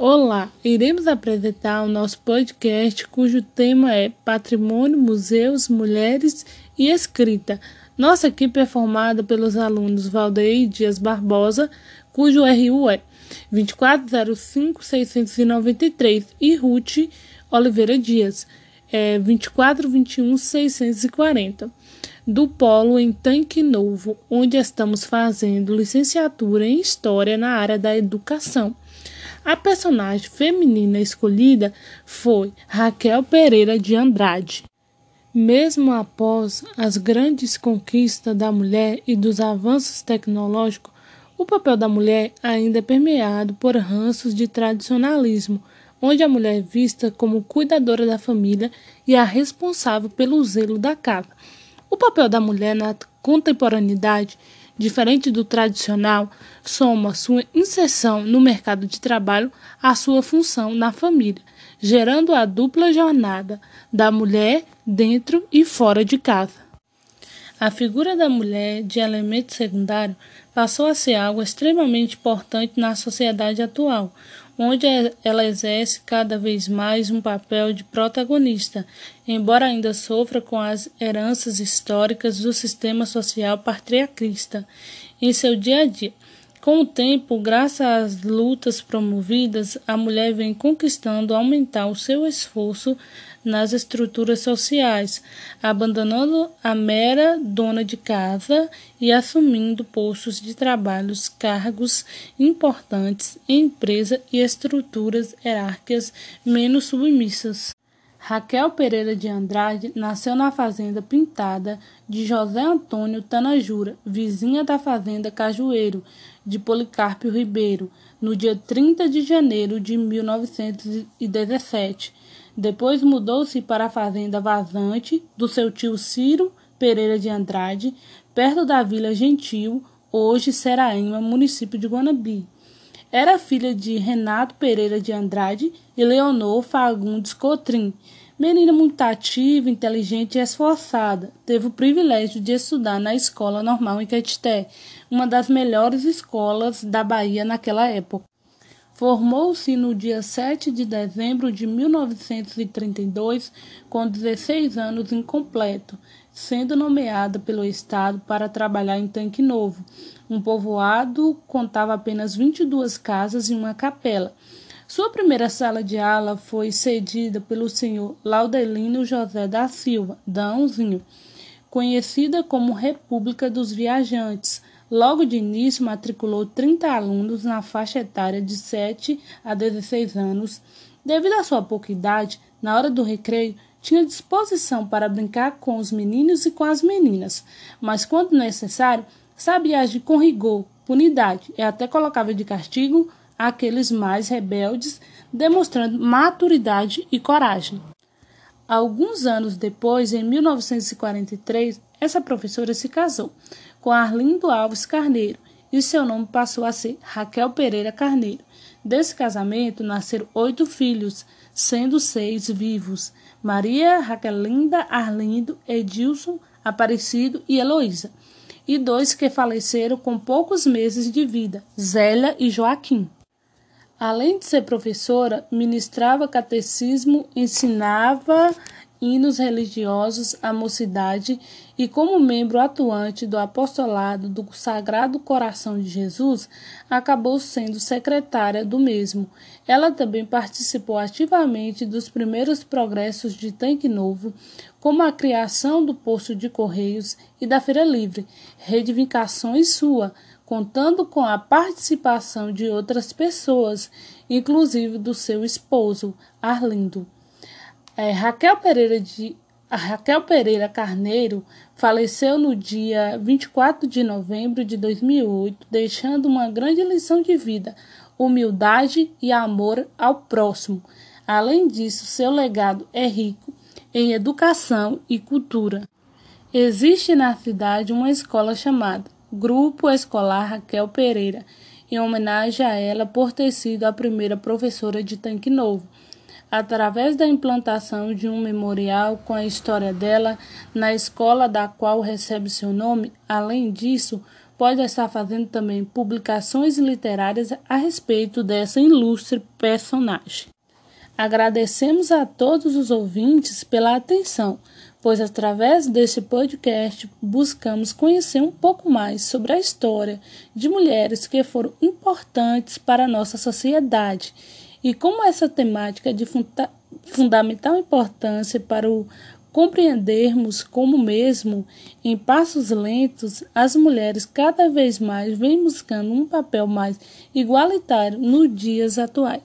Olá, iremos apresentar o nosso podcast cujo tema é Patrimônio, Museus, Mulheres e Escrita. Nossa equipe é formada pelos alunos Valdeir Dias Barbosa, cujo RU é 2405693 e Ruth Oliveira Dias, é 2421640 do Polo em Tanque Novo, onde estamos fazendo licenciatura em História na área da Educação. A personagem feminina escolhida foi Raquel Pereira de Andrade. Mesmo após as grandes conquistas da mulher e dos avanços tecnológicos, o papel da mulher ainda é permeado por ranços de tradicionalismo, onde a mulher é vista como cuidadora da família e a responsável pelo zelo da casa. O papel da mulher na contemporaneidade diferente do tradicional, soma sua inserção no mercado de trabalho à sua função na família, gerando a dupla jornada da mulher dentro e fora de casa. A figura da mulher, de elemento secundário, passou a ser algo extremamente importante na sociedade atual, onde ela exerce cada vez mais um papel de protagonista, embora ainda sofra com as heranças históricas do sistema social patriarquista em seu dia a dia. Com o tempo, graças às lutas promovidas, a mulher vem conquistando aumentar o seu esforço nas estruturas sociais, abandonando a mera dona de casa e assumindo postos de trabalhos, cargos importantes em empresa e estruturas hierárquicas menos submissas. Raquel Pereira de Andrade nasceu na fazenda Pintada de José Antônio Tanajura, vizinha da fazenda Cajueiro, de Policarpio Ribeiro, no dia 30 de janeiro de 1917. Depois mudou-se para a fazenda Vazante do seu tio Ciro Pereira de Andrade, perto da Vila Gentil, hoje Seraíma, município de Guanabi. Era filha de Renato Pereira de Andrade e Leonor Fagundes Cotrim. Menina muito ativa, inteligente e esforçada, teve o privilégio de estudar na Escola Normal em Caetité, uma das melhores escolas da Bahia naquela época. Formou-se no dia 7 de dezembro de 1932, com 16 anos incompleto, sendo nomeada pelo Estado para trabalhar em Tanque Novo. Um povoado contava apenas 22 casas e uma capela. Sua primeira sala de aula foi cedida pelo senhor Laudelino José da Silva, Dãozinho, conhecida como República dos Viajantes Logo de início, matriculou 30 alunos na faixa etária de 7 a 16 anos. Devido à sua pouca idade, na hora do recreio, tinha disposição para brincar com os meninos e com as meninas, mas quando necessário, sabia agir com rigor, punidade e até colocava de castigo aqueles mais rebeldes, demonstrando maturidade e coragem. Alguns anos depois, em 1943, essa professora se casou com Arlindo Alves Carneiro e seu nome passou a ser Raquel Pereira Carneiro. Desse casamento nasceram oito filhos, sendo seis vivos: Maria, Raquelinda, Arlindo, Edilson, Aparecido e Heloísa, e dois que faleceram com poucos meses de vida, Zélia e Joaquim. Além de ser professora, ministrava catecismo, ensinava hinos religiosos à mocidade e, como membro atuante do apostolado do Sagrado Coração de Jesus, acabou sendo secretária do mesmo. Ela também participou ativamente dos primeiros progressos de Tanque Novo, como a criação do posto de Correios e da Feira Livre, reivindicações sua, contando com a participação de outras pessoas, inclusive do seu esposo, Arlindo. É, Raquel Pereira de a Raquel Pereira Carneiro faleceu no dia 24 de novembro de 2008, deixando uma grande lição de vida, humildade e amor ao próximo. Além disso, seu legado é rico em educação e cultura. Existe na cidade uma escola chamada Grupo Escolar Raquel Pereira, em homenagem a ela por ter sido a primeira professora de Tanque Novo através da implantação de um memorial com a história dela na escola da qual recebe seu nome. Além disso, pode estar fazendo também publicações literárias a respeito dessa ilustre personagem. Agradecemos a todos os ouvintes pela atenção, pois através deste podcast buscamos conhecer um pouco mais sobre a história de mulheres que foram importantes para a nossa sociedade e como essa temática é de funda fundamental importância para o compreendermos como mesmo em passos lentos as mulheres cada vez mais vêm buscando um papel mais igualitário nos dias atuais.